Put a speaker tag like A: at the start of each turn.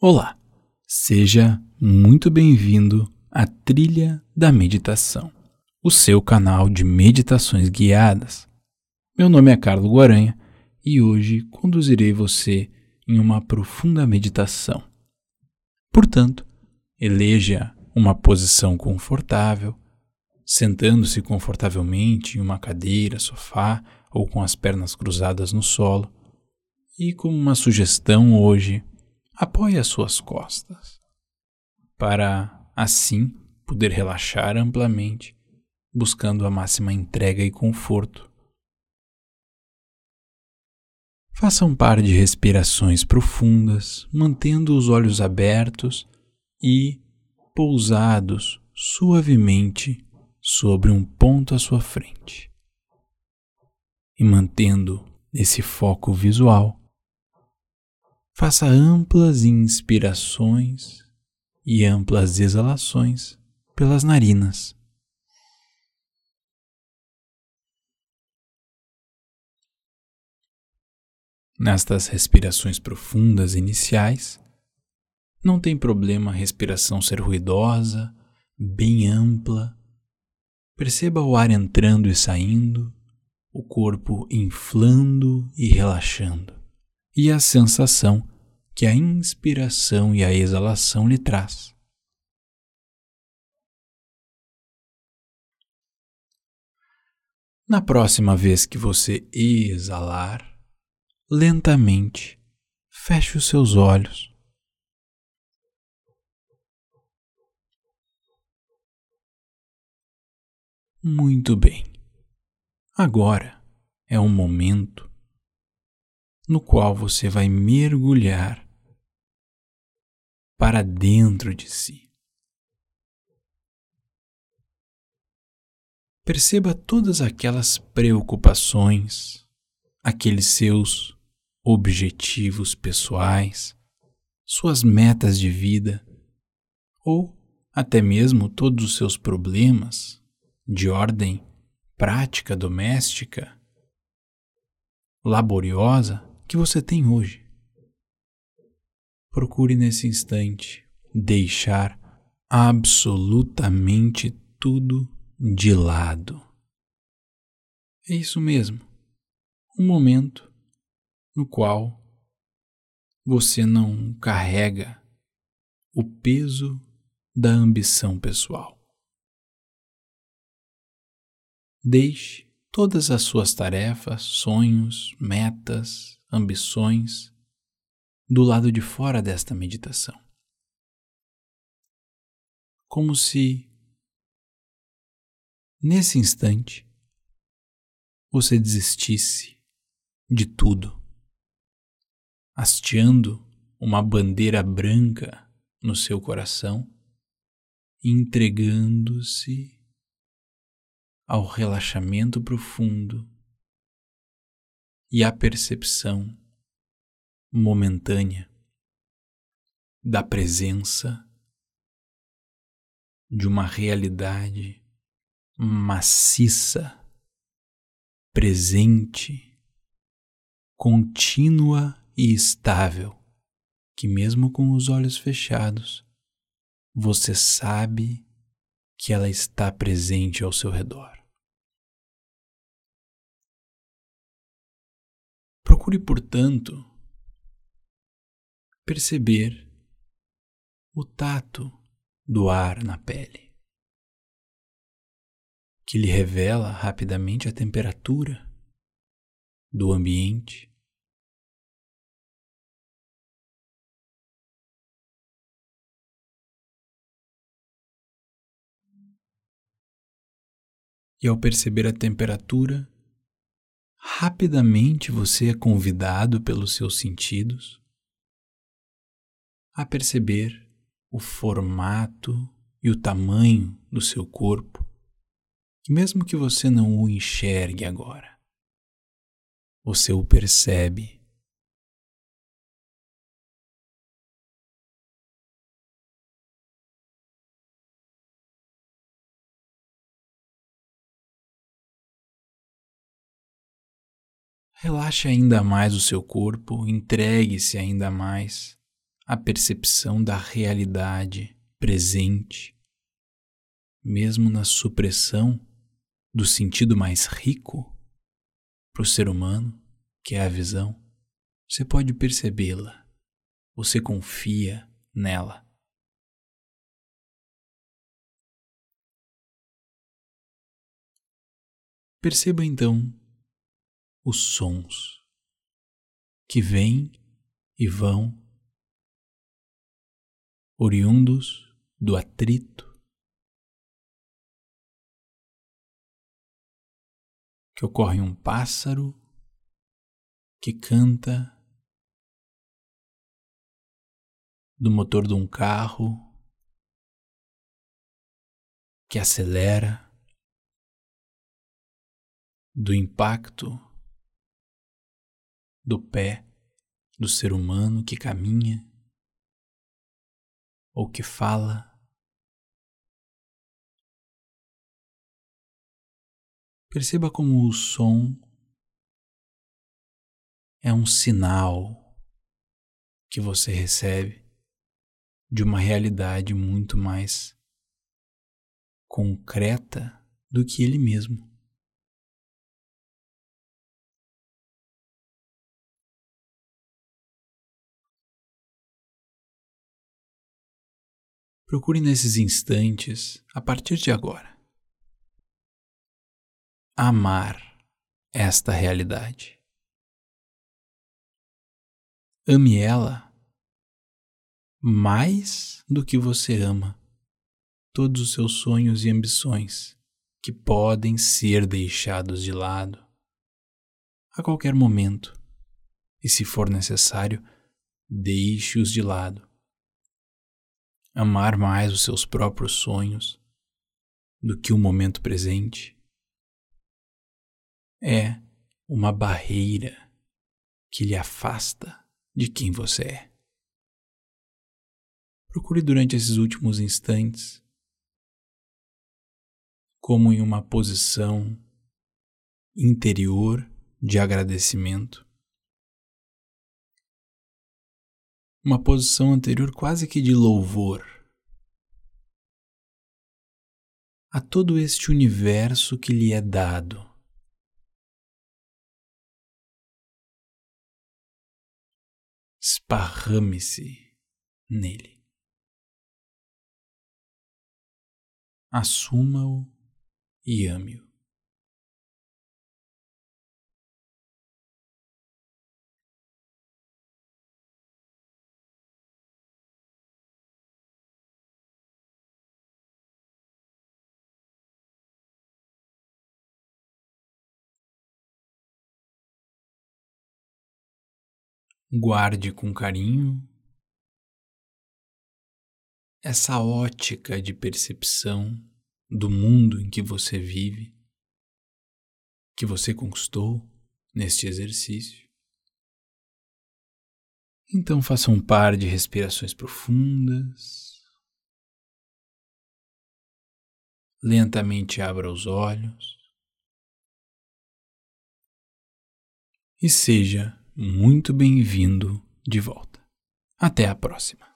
A: Olá, seja muito bem-vindo à Trilha da Meditação, o seu canal de meditações guiadas. Meu nome é Carlos Guaranha e hoje conduzirei você em uma profunda meditação. Portanto, eleja uma posição confortável, sentando-se confortavelmente em uma cadeira, sofá ou com as pernas cruzadas no solo. E como uma sugestão hoje, apoie as suas costas, para assim poder relaxar amplamente, buscando a máxima entrega e conforto. Faça um par de respirações profundas, mantendo os olhos abertos e pousados suavemente sobre um ponto à sua frente. E mantendo esse foco visual, Faça amplas inspirações e amplas exalações pelas narinas. Nestas respirações profundas iniciais, não tem problema a respiração ser ruidosa, bem ampla. Perceba o ar entrando e saindo, o corpo inflando e relaxando e a sensação que a inspiração e a exalação lhe traz. Na próxima vez que você exalar, lentamente feche os seus olhos. Muito bem. Agora é um momento no qual você vai mergulhar para dentro de si. Perceba todas aquelas preocupações, aqueles seus objetivos pessoais, suas metas de vida, ou até mesmo todos os seus problemas de ordem prática doméstica, laboriosa que você tem hoje. Procure nesse instante deixar absolutamente tudo de lado. É isso mesmo. Um momento no qual você não carrega o peso da ambição pessoal. Deixe todas as suas tarefas, sonhos, metas, ambições do lado de fora desta meditação. Como se, nesse instante, você desistisse de tudo, hasteando uma bandeira branca no seu coração, entregando-se ao relaxamento profundo e a percepção momentânea da presença de uma realidade maciça, presente, contínua e estável, que mesmo com os olhos fechados, você sabe que ela está presente ao seu redor. Procure, portanto, perceber o tato do ar na pele, que lhe revela rapidamente a temperatura do ambiente. E ao perceber a temperatura, rapidamente você é convidado pelos seus sentidos a perceber o formato e o tamanho do seu corpo, mesmo que você não o enxergue agora, você o percebe. Relaxe ainda mais o seu corpo, entregue-se ainda mais a percepção da realidade presente, mesmo na supressão do sentido mais rico para o ser humano, que é a visão, você pode percebê-la, você confia nela. Perceba então os sons que vêm e vão, oriundos do atrito, que ocorre um pássaro que canta, do motor de um carro que acelera do impacto do pé do ser humano que caminha ou que fala. Perceba como o som é um sinal que você recebe de uma realidade muito mais concreta do que ele mesmo. Procure nesses instantes, a partir de agora, amar esta realidade. Ame ela mais do que você ama todos os seus sonhos e ambições que podem ser deixados de lado a qualquer momento, e se for necessário, deixe-os de lado amar mais os seus próprios sonhos do que o momento presente é uma barreira que lhe afasta de quem você é. Procure durante esses últimos instantes, como em uma posição interior de agradecimento, uma posição anterior quase que de louvor a todo este universo que lhe é dado. Esparrame-se nele. Assuma-o e ame-o. Guarde com carinho essa ótica de percepção do mundo em que você vive, que você conquistou neste exercício. Então faça um par de respirações profundas. Lentamente abra os olhos. E seja muito bem-vindo de volta. Até a próxima.